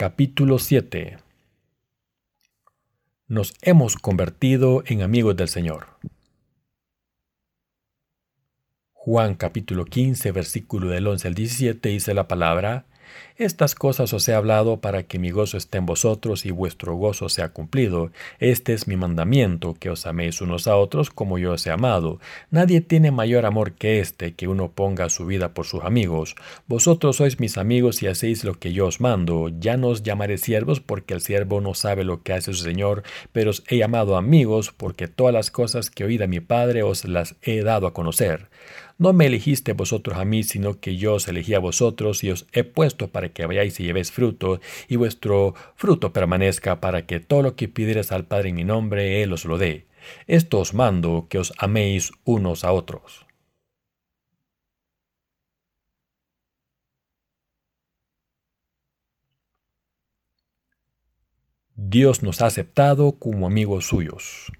Capítulo 7 Nos hemos convertido en amigos del Señor. Juan capítulo 15 versículo del 11 al 17 dice la palabra, estas cosas os he hablado para que mi gozo esté en vosotros y vuestro gozo sea cumplido. Este es mi mandamiento, que os améis unos a otros como yo os he amado. Nadie tiene mayor amor que este, que uno ponga su vida por sus amigos. Vosotros sois mis amigos y hacéis lo que yo os mando. Ya no os llamaré siervos, porque el siervo no sabe lo que hace su Señor, pero os he llamado amigos, porque todas las cosas que oí de mi Padre os las he dado a conocer. No me elegiste vosotros a mí, sino que yo os elegí a vosotros y os he puesto para que vayáis y llevéis fruto, y vuestro fruto permanezca, para que todo lo que pidierais al Padre en mi nombre, Él os lo dé. Esto os mando, que os améis unos a otros. Dios nos ha aceptado como amigos suyos.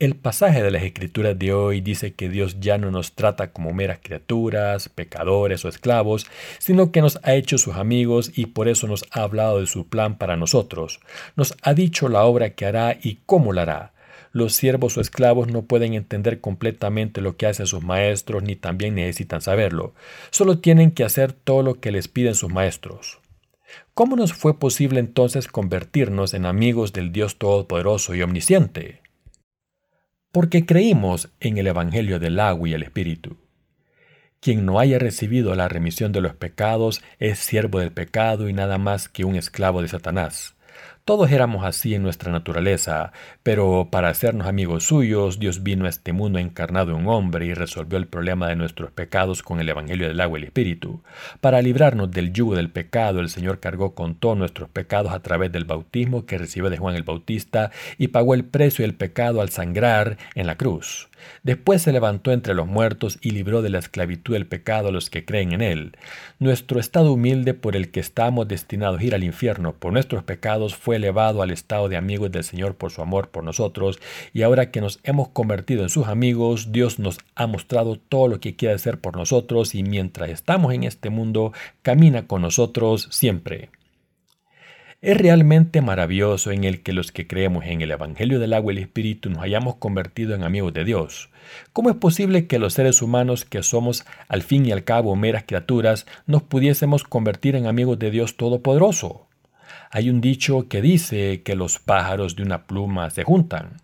El pasaje de las Escrituras de hoy dice que Dios ya no nos trata como meras criaturas, pecadores o esclavos, sino que nos ha hecho sus amigos y por eso nos ha hablado de su plan para nosotros. Nos ha dicho la obra que hará y cómo la hará. Los siervos o esclavos no pueden entender completamente lo que hacen sus maestros ni también necesitan saberlo. Solo tienen que hacer todo lo que les piden sus maestros. ¿Cómo nos fue posible entonces convertirnos en amigos del Dios Todopoderoso y Omnisciente? Porque creímos en el Evangelio del agua y el Espíritu. Quien no haya recibido la remisión de los pecados es siervo del pecado y nada más que un esclavo de Satanás. Todos éramos así en nuestra naturaleza, pero para hacernos amigos suyos, Dios vino a este mundo encarnado en hombre y resolvió el problema de nuestros pecados con el Evangelio del agua y el Espíritu. Para librarnos del yugo del pecado, el Señor cargó con todos nuestros pecados a través del bautismo que recibió de Juan el Bautista y pagó el precio del pecado al sangrar en la cruz. Después se levantó entre los muertos y libró de la esclavitud del pecado a los que creen en él. Nuestro estado humilde por el que estamos destinados a ir al infierno por nuestros pecados fue elevado al estado de amigos del Señor por su amor por nosotros, y ahora que nos hemos convertido en sus amigos, Dios nos ha mostrado todo lo que quiere hacer por nosotros y mientras estamos en este mundo, camina con nosotros siempre. Es realmente maravilloso en el que los que creemos en el Evangelio del agua y el Espíritu nos hayamos convertido en amigos de Dios. ¿Cómo es posible que los seres humanos, que somos al fin y al cabo meras criaturas, nos pudiésemos convertir en amigos de Dios Todopoderoso? Hay un dicho que dice que los pájaros de una pluma se juntan.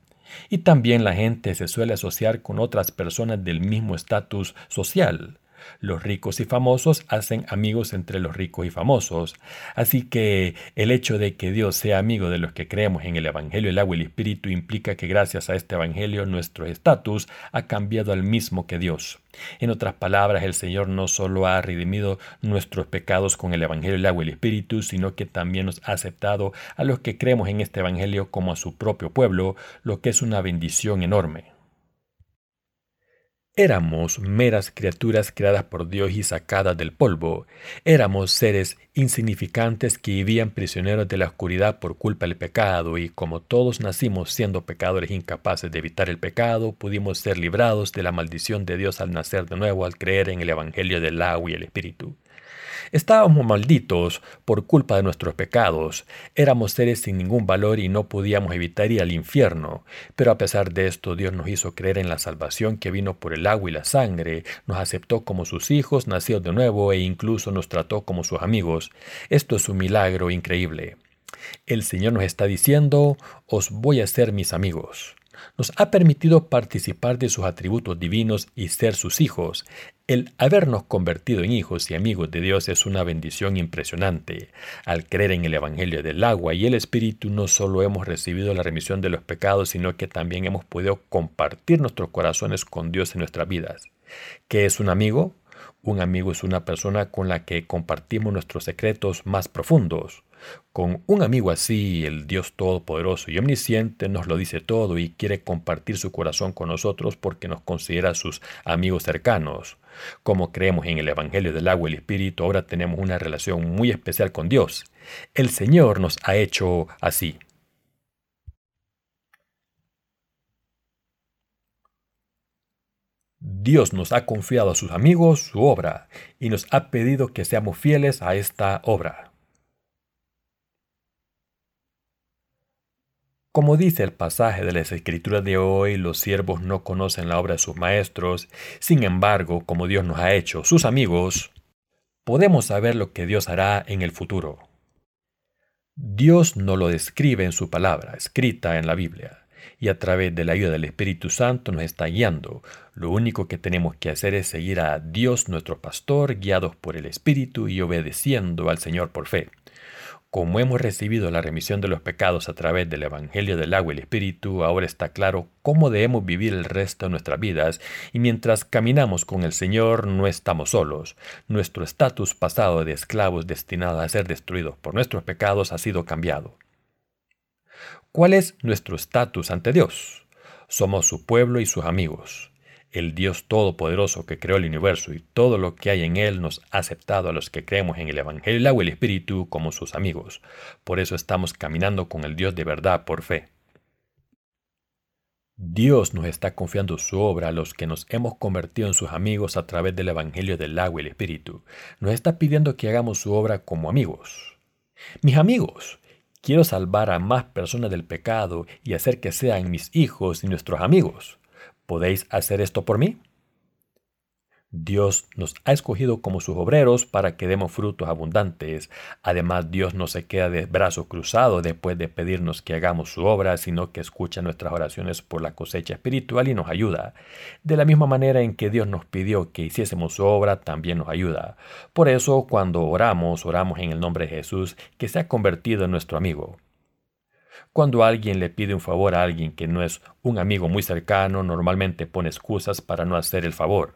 Y también la gente se suele asociar con otras personas del mismo estatus social. Los ricos y famosos hacen amigos entre los ricos y famosos. Así que el hecho de que Dios sea amigo de los que creemos en el Evangelio, el agua y el Espíritu implica que gracias a este Evangelio nuestro estatus ha cambiado al mismo que Dios. En otras palabras, el Señor no solo ha redimido nuestros pecados con el Evangelio, el agua y el Espíritu, sino que también nos ha aceptado a los que creemos en este Evangelio como a su propio pueblo, lo que es una bendición enorme. Éramos meras criaturas creadas por Dios y sacadas del polvo. Éramos seres insignificantes que vivían prisioneros de la oscuridad por culpa del pecado y como todos nacimos siendo pecadores incapaces de evitar el pecado, pudimos ser librados de la maldición de Dios al nacer de nuevo al creer en el Evangelio del agua y el Espíritu. Estábamos malditos por culpa de nuestros pecados, éramos seres sin ningún valor y no podíamos evitar ir al infierno, pero a pesar de esto Dios nos hizo creer en la salvación que vino por el agua y la sangre, nos aceptó como sus hijos nacidos de nuevo e incluso nos trató como sus amigos. Esto es un milagro increíble. El Señor nos está diciendo, os voy a hacer mis amigos nos ha permitido participar de sus atributos divinos y ser sus hijos. El habernos convertido en hijos y amigos de Dios es una bendición impresionante. Al creer en el Evangelio del agua y el Espíritu no solo hemos recibido la remisión de los pecados, sino que también hemos podido compartir nuestros corazones con Dios en nuestras vidas. ¿Qué es un amigo? Un amigo es una persona con la que compartimos nuestros secretos más profundos. Con un amigo así, el Dios Todopoderoso y Omnisciente nos lo dice todo y quiere compartir su corazón con nosotros porque nos considera sus amigos cercanos. Como creemos en el Evangelio del agua y el Espíritu, ahora tenemos una relación muy especial con Dios. El Señor nos ha hecho así. Dios nos ha confiado a sus amigos su obra y nos ha pedido que seamos fieles a esta obra. Como dice el pasaje de las Escrituras de hoy, los siervos no conocen la obra de sus maestros, sin embargo, como Dios nos ha hecho sus amigos, podemos saber lo que Dios hará en el futuro. Dios no lo describe en su palabra, escrita en la Biblia y a través de la ayuda del Espíritu Santo nos está guiando. Lo único que tenemos que hacer es seguir a Dios nuestro pastor, guiados por el Espíritu y obedeciendo al Señor por fe. Como hemos recibido la remisión de los pecados a través del Evangelio del agua y el Espíritu, ahora está claro cómo debemos vivir el resto de nuestras vidas y mientras caminamos con el Señor no estamos solos. Nuestro estatus pasado de esclavos destinados a ser destruidos por nuestros pecados ha sido cambiado. ¿Cuál es nuestro estatus ante Dios? Somos su pueblo y sus amigos. El Dios Todopoderoso que creó el universo y todo lo que hay en él nos ha aceptado a los que creemos en el Evangelio, el agua y el Espíritu como sus amigos. Por eso estamos caminando con el Dios de verdad por fe. Dios nos está confiando su obra a los que nos hemos convertido en sus amigos a través del Evangelio del agua y el Espíritu. Nos está pidiendo que hagamos su obra como amigos. Mis amigos, Quiero salvar a más personas del pecado y hacer que sean mis hijos y nuestros amigos. ¿Podéis hacer esto por mí? Dios nos ha escogido como sus obreros para que demos frutos abundantes. Además, Dios no se queda de brazos cruzados después de pedirnos que hagamos su obra, sino que escucha nuestras oraciones por la cosecha espiritual y nos ayuda. De la misma manera en que Dios nos pidió que hiciésemos su obra, también nos ayuda. Por eso, cuando oramos, oramos en el nombre de Jesús, que se ha convertido en nuestro amigo. Cuando alguien le pide un favor a alguien que no es un amigo muy cercano, normalmente pone excusas para no hacer el favor.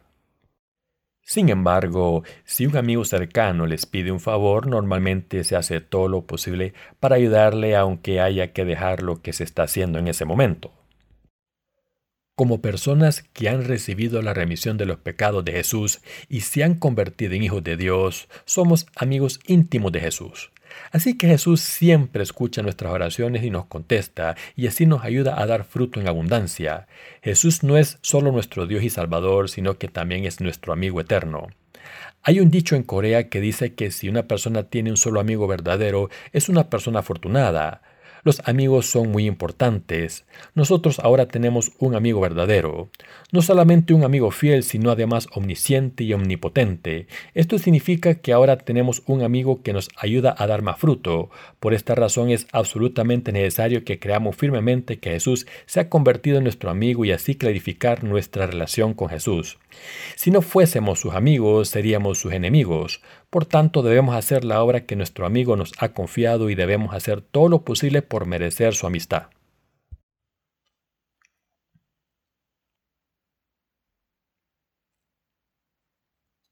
Sin embargo, si un amigo cercano les pide un favor, normalmente se hace todo lo posible para ayudarle aunque haya que dejar lo que se está haciendo en ese momento. Como personas que han recibido la remisión de los pecados de Jesús y se han convertido en hijos de Dios, somos amigos íntimos de Jesús. Así que Jesús siempre escucha nuestras oraciones y nos contesta, y así nos ayuda a dar fruto en abundancia. Jesús no es solo nuestro Dios y Salvador, sino que también es nuestro amigo eterno. Hay un dicho en Corea que dice que si una persona tiene un solo amigo verdadero, es una persona afortunada. Los amigos son muy importantes. Nosotros ahora tenemos un amigo verdadero. No solamente un amigo fiel, sino además omnisciente y omnipotente. Esto significa que ahora tenemos un amigo que nos ayuda a dar más fruto. Por esta razón es absolutamente necesario que creamos firmemente que Jesús se ha convertido en nuestro amigo y así clarificar nuestra relación con Jesús. Si no fuésemos sus amigos, seríamos sus enemigos. Por tanto, debemos hacer la obra que nuestro amigo nos ha confiado y debemos hacer todo lo posible por merecer su amistad.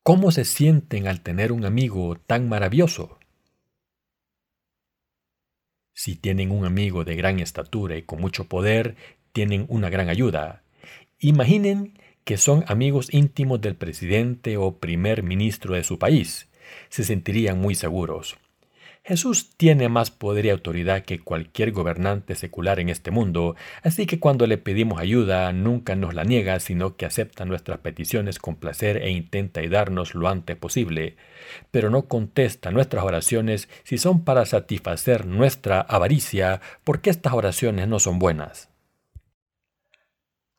¿Cómo se sienten al tener un amigo tan maravilloso? Si tienen un amigo de gran estatura y con mucho poder, tienen una gran ayuda. Imaginen que son amigos íntimos del presidente o primer ministro de su país se sentirían muy seguros. Jesús tiene más poder y autoridad que cualquier gobernante secular en este mundo, así que cuando le pedimos ayuda nunca nos la niega, sino que acepta nuestras peticiones con placer e intenta ayudarnos lo antes posible, pero no contesta nuestras oraciones si son para satisfacer nuestra avaricia, porque estas oraciones no son buenas.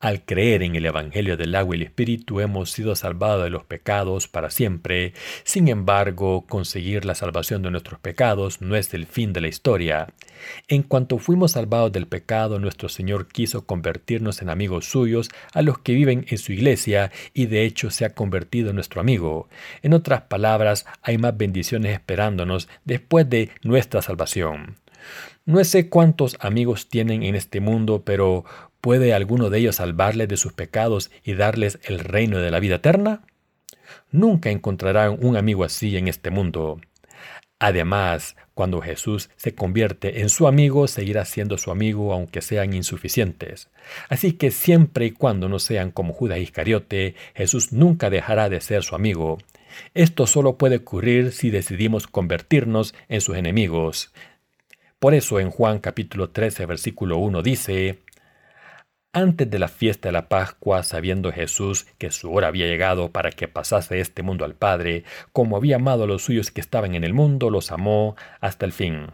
Al creer en el Evangelio del agua y el Espíritu hemos sido salvados de los pecados para siempre. Sin embargo, conseguir la salvación de nuestros pecados no es el fin de la historia. En cuanto fuimos salvados del pecado, nuestro Señor quiso convertirnos en amigos suyos a los que viven en su iglesia y de hecho se ha convertido en nuestro amigo. En otras palabras, hay más bendiciones esperándonos después de nuestra salvación. No sé cuántos amigos tienen en este mundo, pero ¿Puede alguno de ellos salvarles de sus pecados y darles el reino de la vida eterna? Nunca encontrarán un amigo así en este mundo. Además, cuando Jesús se convierte en su amigo, seguirá siendo su amigo aunque sean insuficientes. Así que siempre y cuando no sean como Judas Iscariote, Jesús nunca dejará de ser su amigo. Esto solo puede ocurrir si decidimos convertirnos en sus enemigos. Por eso en Juan capítulo 13 versículo 1 dice, Antes de la fiesta de la Pascua, sabiendo Jesús que su hora había llegado para que pasase este mundo al Padre, como había amado a los suyos que estaban en el mundo, los amó hasta el fin.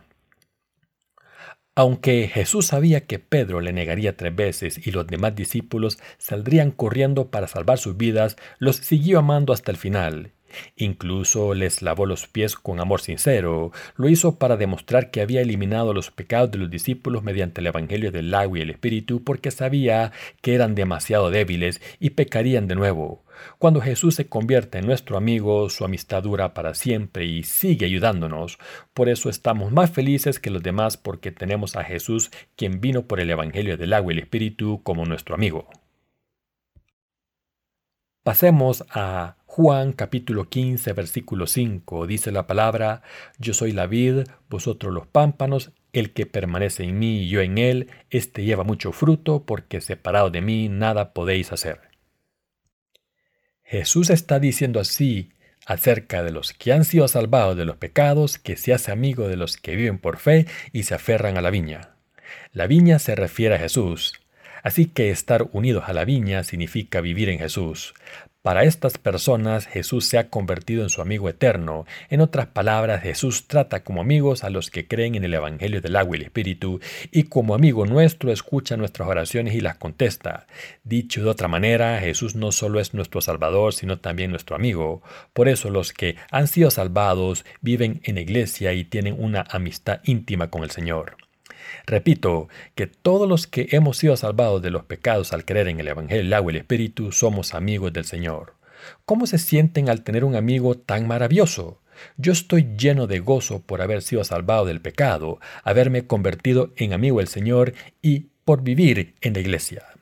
Aunque Jesús sabía que Pedro le negaría tres veces y los demás discípulos saldrían corriendo para salvar sus vidas, los siguió amando hasta el final, Incluso les lavó los pies con amor sincero. Lo hizo para demostrar que había eliminado los pecados de los discípulos mediante el Evangelio del agua y el Espíritu porque sabía que eran demasiado débiles y pecarían de nuevo. Cuando Jesús se convierte en nuestro amigo, su amistad dura para siempre y sigue ayudándonos. Por eso estamos más felices que los demás porque tenemos a Jesús quien vino por el Evangelio del agua y el Espíritu como nuestro amigo. Pasemos a Juan capítulo 15 versículo 5 dice la palabra, Yo soy la vid, vosotros los pámpanos, el que permanece en mí y yo en él, éste lleva mucho fruto, porque separado de mí nada podéis hacer. Jesús está diciendo así acerca de los que han sido salvados de los pecados, que se hace amigo de los que viven por fe y se aferran a la viña. La viña se refiere a Jesús, Así que estar unidos a la viña significa vivir en Jesús. Para estas personas Jesús se ha convertido en su amigo eterno. En otras palabras, Jesús trata como amigos a los que creen en el Evangelio del agua y el Espíritu y como amigo nuestro escucha nuestras oraciones y las contesta. Dicho de otra manera, Jesús no solo es nuestro Salvador, sino también nuestro amigo. Por eso los que han sido salvados viven en iglesia y tienen una amistad íntima con el Señor. Repito que todos los que hemos sido salvados de los pecados al creer en el Evangelio, el agua y el Espíritu somos amigos del Señor. ¿Cómo se sienten al tener un amigo tan maravilloso? Yo estoy lleno de gozo por haber sido salvado del pecado, haberme convertido en amigo del Señor y por vivir en la iglesia.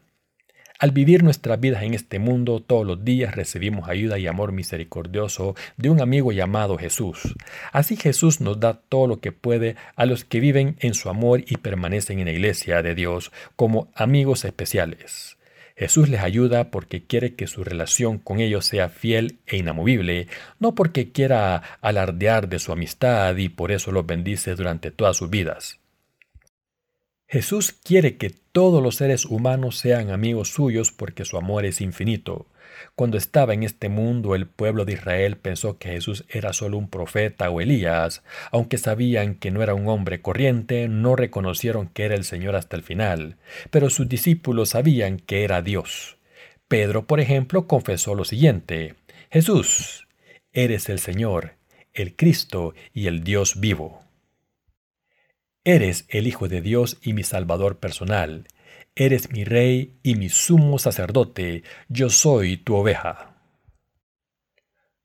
Al vivir nuestras vidas en este mundo, todos los días recibimos ayuda y amor misericordioso de un amigo llamado Jesús. Así Jesús nos da todo lo que puede a los que viven en su amor y permanecen en la iglesia de Dios como amigos especiales. Jesús les ayuda porque quiere que su relación con ellos sea fiel e inamovible, no porque quiera alardear de su amistad y por eso los bendice durante todas sus vidas. Jesús quiere que todos los seres humanos sean amigos suyos porque su amor es infinito. Cuando estaba en este mundo el pueblo de Israel pensó que Jesús era solo un profeta o Elías, aunque sabían que no era un hombre corriente, no reconocieron que era el Señor hasta el final, pero sus discípulos sabían que era Dios. Pedro, por ejemplo, confesó lo siguiente, Jesús, eres el Señor, el Cristo y el Dios vivo. Eres el Hijo de Dios y mi Salvador personal. Eres mi Rey y mi sumo sacerdote. Yo soy tu oveja.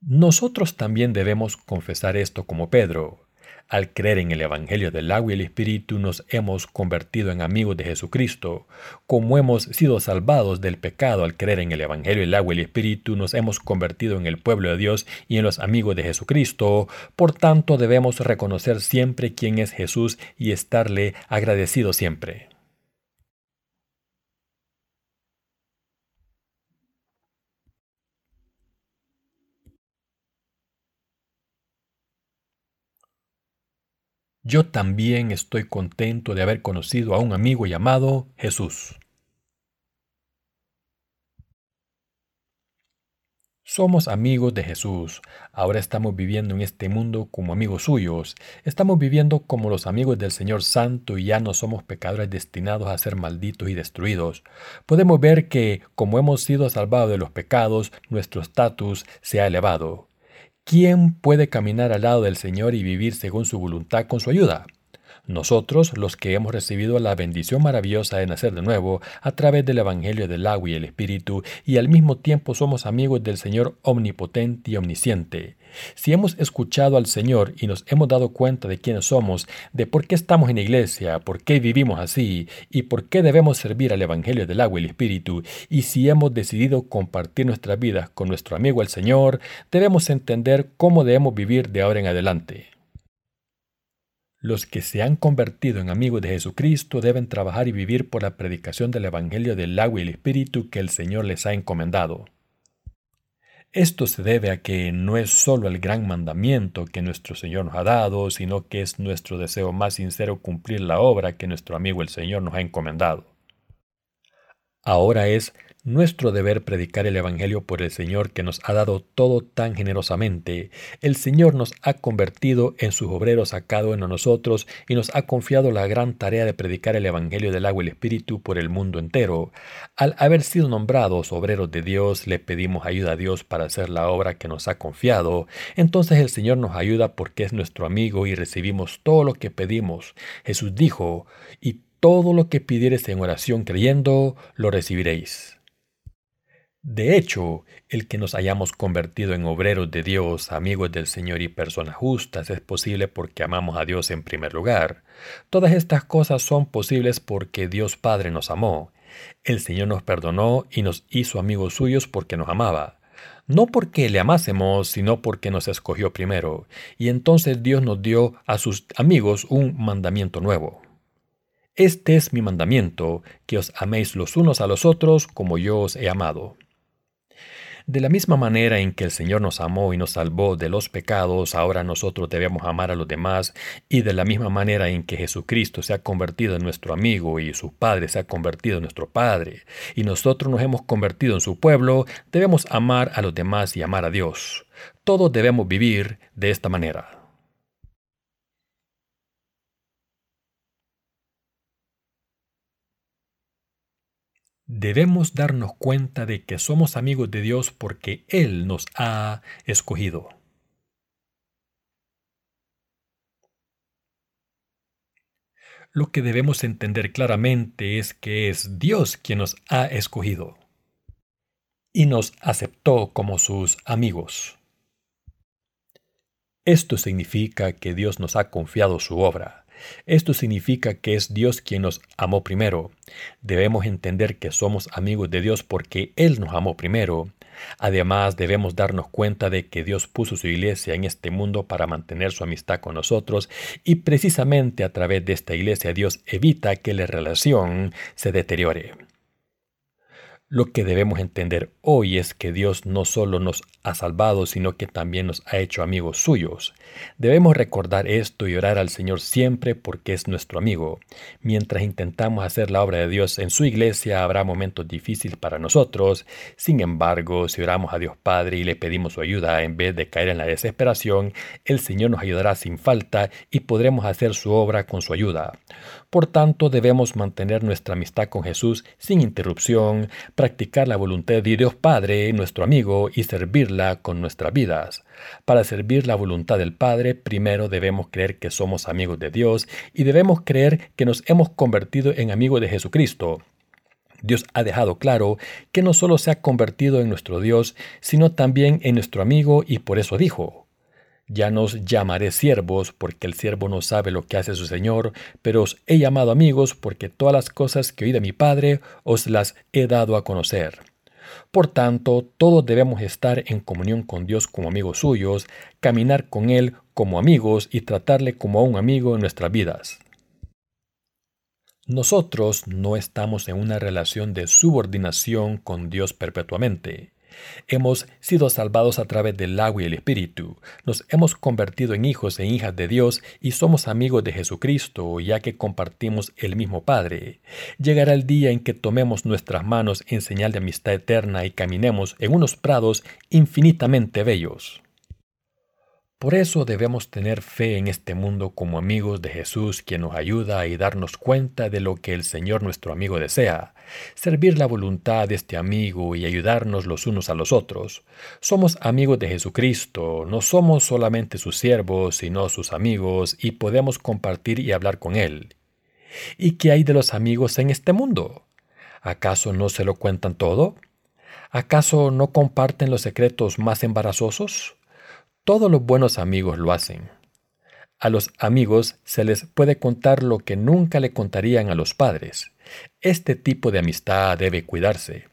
Nosotros también debemos confesar esto como Pedro. Al creer en el Evangelio del agua y el Espíritu nos hemos convertido en amigos de Jesucristo. Como hemos sido salvados del pecado al creer en el Evangelio del agua y el Espíritu, nos hemos convertido en el pueblo de Dios y en los amigos de Jesucristo. Por tanto, debemos reconocer siempre quién es Jesús y estarle agradecidos siempre. Yo también estoy contento de haber conocido a un amigo llamado Jesús. Somos amigos de Jesús. Ahora estamos viviendo en este mundo como amigos suyos. Estamos viviendo como los amigos del Señor Santo y ya no somos pecadores destinados a ser malditos y destruidos. Podemos ver que, como hemos sido salvados de los pecados, nuestro estatus se ha elevado. ¿Quién puede caminar al lado del Señor y vivir según su voluntad con su ayuda? Nosotros, los que hemos recibido la bendición maravillosa de nacer de nuevo a través del Evangelio del agua y el Espíritu, y al mismo tiempo somos amigos del Señor omnipotente y omnisciente. Si hemos escuchado al Señor y nos hemos dado cuenta de quiénes somos, de por qué estamos en la iglesia, por qué vivimos así y por qué debemos servir al Evangelio del agua y el Espíritu, y si hemos decidido compartir nuestras vidas con nuestro amigo el Señor, debemos entender cómo debemos vivir de ahora en adelante. Los que se han convertido en amigos de Jesucristo deben trabajar y vivir por la predicación del Evangelio del agua y el Espíritu que el Señor les ha encomendado. Esto se debe a que no es solo el gran mandamiento que nuestro Señor nos ha dado, sino que es nuestro deseo más sincero cumplir la obra que nuestro amigo el Señor nos ha encomendado. Ahora es nuestro deber predicar el Evangelio por el Señor que nos ha dado todo tan generosamente. El Señor nos ha convertido en sus obreros a cada uno de nosotros y nos ha confiado la gran tarea de predicar el Evangelio del agua y el Espíritu por el mundo entero. Al haber sido nombrados obreros de Dios, le pedimos ayuda a Dios para hacer la obra que nos ha confiado. Entonces el Señor nos ayuda porque es nuestro amigo y recibimos todo lo que pedimos. Jesús dijo, y todo lo que pidieres en oración creyendo, lo recibiréis. De hecho, el que nos hayamos convertido en obreros de Dios, amigos del Señor y personas justas es posible porque amamos a Dios en primer lugar. Todas estas cosas son posibles porque Dios Padre nos amó. El Señor nos perdonó y nos hizo amigos suyos porque nos amaba. No porque le amásemos, sino porque nos escogió primero. Y entonces Dios nos dio a sus amigos un mandamiento nuevo. Este es mi mandamiento, que os améis los unos a los otros como yo os he amado. De la misma manera en que el Señor nos amó y nos salvó de los pecados, ahora nosotros debemos amar a los demás, y de la misma manera en que Jesucristo se ha convertido en nuestro amigo y su Padre se ha convertido en nuestro Padre, y nosotros nos hemos convertido en su pueblo, debemos amar a los demás y amar a Dios. Todos debemos vivir de esta manera. Debemos darnos cuenta de que somos amigos de Dios porque Él nos ha escogido. Lo que debemos entender claramente es que es Dios quien nos ha escogido y nos aceptó como sus amigos. Esto significa que Dios nos ha confiado su obra esto significa que es Dios quien nos amó primero. Debemos entender que somos amigos de Dios porque Él nos amó primero. Además, debemos darnos cuenta de que Dios puso su iglesia en este mundo para mantener su amistad con nosotros y precisamente a través de esta iglesia Dios evita que la relación se deteriore. Lo que debemos entender hoy es que Dios no solo nos ha salvado, sino que también nos ha hecho amigos suyos. Debemos recordar esto y orar al Señor siempre porque es nuestro amigo. Mientras intentamos hacer la obra de Dios en su iglesia, habrá momentos difíciles para nosotros. Sin embargo, si oramos a Dios Padre y le pedimos su ayuda en vez de caer en la desesperación, el Señor nos ayudará sin falta y podremos hacer su obra con su ayuda. Por tanto, debemos mantener nuestra amistad con Jesús sin interrupción, practicar la voluntad de Dios Padre, nuestro amigo, y servirla con nuestras vidas. Para servir la voluntad del Padre, primero debemos creer que somos amigos de Dios y debemos creer que nos hemos convertido en amigos de Jesucristo. Dios ha dejado claro que no solo se ha convertido en nuestro Dios, sino también en nuestro amigo y por eso dijo, ya nos llamaré siervos, porque el siervo no sabe lo que hace su Señor, pero os he llamado amigos, porque todas las cosas que oí de mi Padre os las he dado a conocer. Por tanto, todos debemos estar en comunión con Dios como amigos suyos, caminar con Él como amigos y tratarle como a un amigo en nuestras vidas. Nosotros no estamos en una relación de subordinación con Dios perpetuamente. Hemos sido salvados a través del agua y el Espíritu. Nos hemos convertido en hijos e hijas de Dios y somos amigos de Jesucristo, ya que compartimos el mismo Padre. Llegará el día en que tomemos nuestras manos en señal de amistad eterna y caminemos en unos prados infinitamente bellos. Por eso debemos tener fe en este mundo como amigos de Jesús, quien nos ayuda y darnos cuenta de lo que el Señor nuestro amigo desea, servir la voluntad de este amigo y ayudarnos los unos a los otros. Somos amigos de Jesucristo, no somos solamente sus siervos, sino sus amigos, y podemos compartir y hablar con Él. ¿Y qué hay de los amigos en este mundo? ¿Acaso no se lo cuentan todo? ¿Acaso no comparten los secretos más embarazosos? Todos los buenos amigos lo hacen. A los amigos se les puede contar lo que nunca le contarían a los padres. Este tipo de amistad debe cuidarse.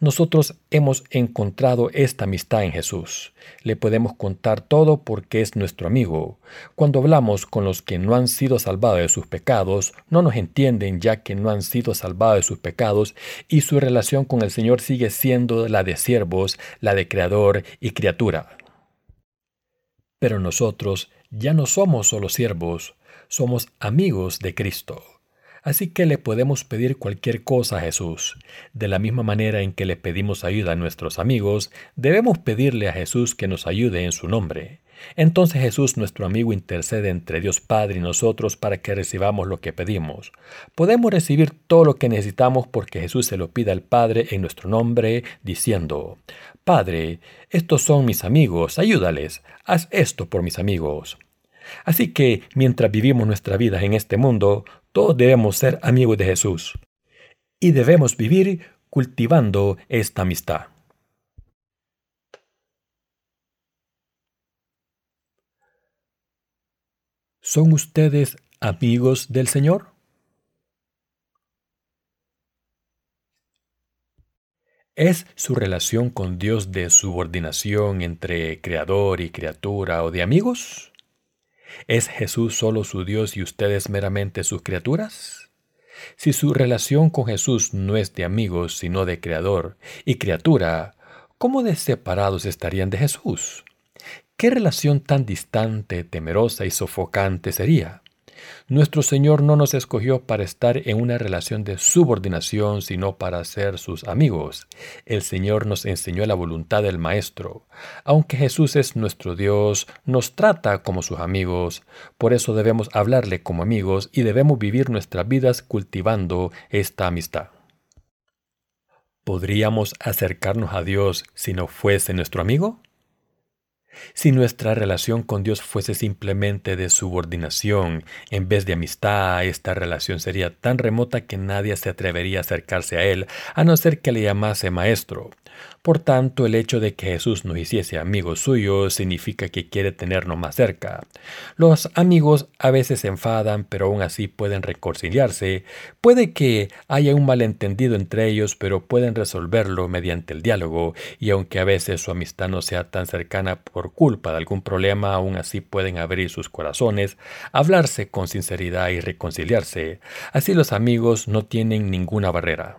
Nosotros hemos encontrado esta amistad en Jesús. Le podemos contar todo porque es nuestro amigo. Cuando hablamos con los que no han sido salvados de sus pecados, no nos entienden ya que no han sido salvados de sus pecados y su relación con el Señor sigue siendo la de siervos, la de creador y criatura. Pero nosotros ya no somos solo siervos, somos amigos de Cristo. Así que le podemos pedir cualquier cosa a Jesús. De la misma manera en que le pedimos ayuda a nuestros amigos, debemos pedirle a Jesús que nos ayude en su nombre. Entonces Jesús, nuestro amigo, intercede entre Dios Padre y nosotros para que recibamos lo que pedimos. Podemos recibir todo lo que necesitamos porque Jesús se lo pide al Padre en nuestro nombre, diciendo, Padre, estos son mis amigos, ayúdales, haz esto por mis amigos. Así que mientras vivimos nuestra vida en este mundo, todos debemos ser amigos de Jesús. Y debemos vivir cultivando esta amistad. ¿Son ustedes amigos del Señor? ¿Es su relación con Dios de subordinación entre creador y criatura o de amigos? ¿Es Jesús solo su Dios y ustedes meramente sus criaturas? Si su relación con Jesús no es de amigos, sino de creador y criatura, ¿cómo de separados estarían de Jesús? ¿Qué relación tan distante, temerosa y sofocante sería? Nuestro Señor no nos escogió para estar en una relación de subordinación, sino para ser sus amigos. El Señor nos enseñó la voluntad del Maestro. Aunque Jesús es nuestro Dios, nos trata como sus amigos. Por eso debemos hablarle como amigos y debemos vivir nuestras vidas cultivando esta amistad. ¿Podríamos acercarnos a Dios si no fuese nuestro amigo? Si nuestra relación con Dios fuese simplemente de subordinación en vez de amistad, esta relación sería tan remota que nadie se atrevería a acercarse a Él, a no ser que le llamase maestro. Por tanto, el hecho de que Jesús nos hiciese amigos suyos significa que quiere tenernos más cerca. Los amigos a veces se enfadan, pero aún así pueden reconciliarse. Puede que haya un malentendido entre ellos, pero pueden resolverlo mediante el diálogo, y aunque a veces su amistad no sea tan cercana por culpa de algún problema, aún así pueden abrir sus corazones, hablarse con sinceridad y reconciliarse. Así los amigos no tienen ninguna barrera.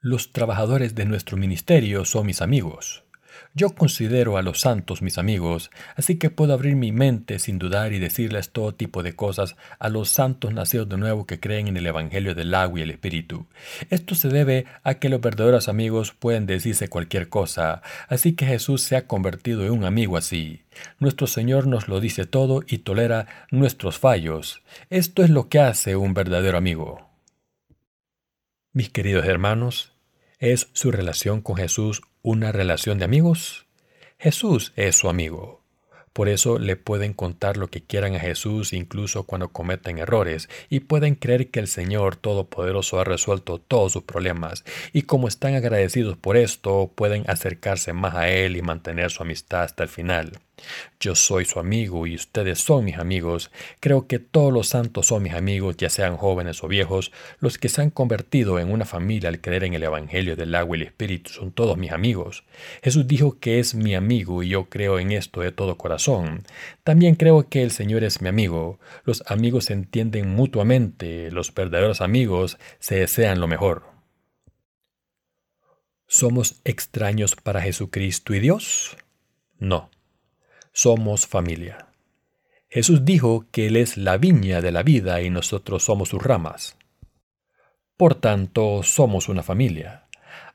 Los trabajadores de nuestro ministerio son mis amigos. Yo considero a los santos mis amigos, así que puedo abrir mi mente sin dudar y decirles todo tipo de cosas a los santos nacidos de nuevo que creen en el Evangelio del agua y el Espíritu. Esto se debe a que los verdaderos amigos pueden decirse cualquier cosa, así que Jesús se ha convertido en un amigo así. Nuestro Señor nos lo dice todo y tolera nuestros fallos. Esto es lo que hace un verdadero amigo. Mis queridos hermanos, ¿es su relación con Jesús una relación de amigos? Jesús es su amigo. Por eso le pueden contar lo que quieran a Jesús incluso cuando cometen errores y pueden creer que el Señor Todopoderoso ha resuelto todos sus problemas y como están agradecidos por esto pueden acercarse más a Él y mantener su amistad hasta el final. Yo soy su amigo y ustedes son mis amigos. Creo que todos los santos son mis amigos, ya sean jóvenes o viejos. Los que se han convertido en una familia al creer en el Evangelio del agua y el Espíritu son todos mis amigos. Jesús dijo que es mi amigo y yo creo en esto de todo corazón. También creo que el Señor es mi amigo. Los amigos se entienden mutuamente. Los verdaderos amigos se desean lo mejor. ¿Somos extraños para Jesucristo y Dios? No somos familia. Jesús dijo que Él es la viña de la vida y nosotros somos sus ramas. Por tanto, somos una familia.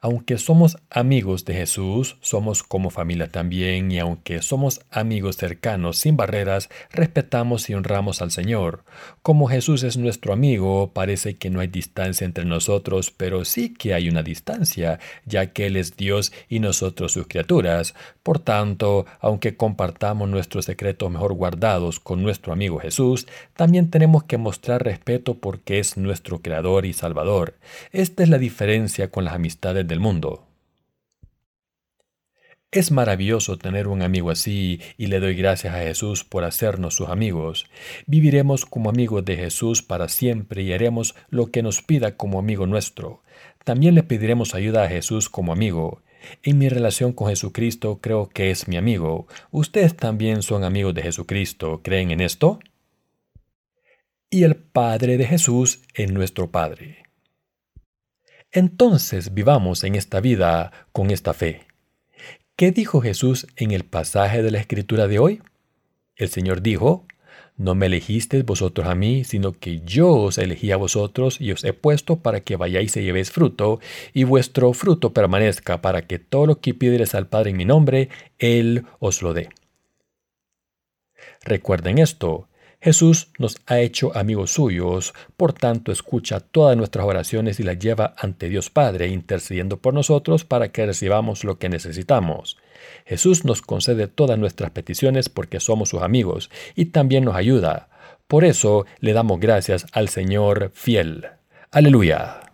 Aunque somos amigos de Jesús, somos como familia también y aunque somos amigos cercanos sin barreras, respetamos y honramos al Señor. Como Jesús es nuestro amigo, parece que no hay distancia entre nosotros, pero sí que hay una distancia, ya que Él es Dios y nosotros sus criaturas. Por tanto, aunque compartamos nuestros secretos mejor guardados con nuestro amigo Jesús, también tenemos que mostrar respeto porque es nuestro Creador y Salvador. Esta es la diferencia con las amistades de mundo. Es maravilloso tener un amigo así y le doy gracias a Jesús por hacernos sus amigos. Viviremos como amigos de Jesús para siempre y haremos lo que nos pida como amigo nuestro. También le pediremos ayuda a Jesús como amigo. En mi relación con Jesucristo creo que es mi amigo. ¿Ustedes también son amigos de Jesucristo? ¿Creen en esto? Y el Padre de Jesús es nuestro Padre. Entonces vivamos en esta vida con esta fe. ¿Qué dijo Jesús en el pasaje de la Escritura de hoy? El Señor dijo, No me elegisteis vosotros a mí, sino que yo os elegí a vosotros y os he puesto para que vayáis y llevéis fruto, y vuestro fruto permanezca, para que todo lo que pidieres al Padre en mi nombre, Él os lo dé. Recuerden esto, Jesús nos ha hecho amigos suyos, por tanto escucha todas nuestras oraciones y las lleva ante Dios Padre, intercediendo por nosotros para que recibamos lo que necesitamos. Jesús nos concede todas nuestras peticiones porque somos sus amigos y también nos ayuda. Por eso le damos gracias al Señor fiel. Aleluya.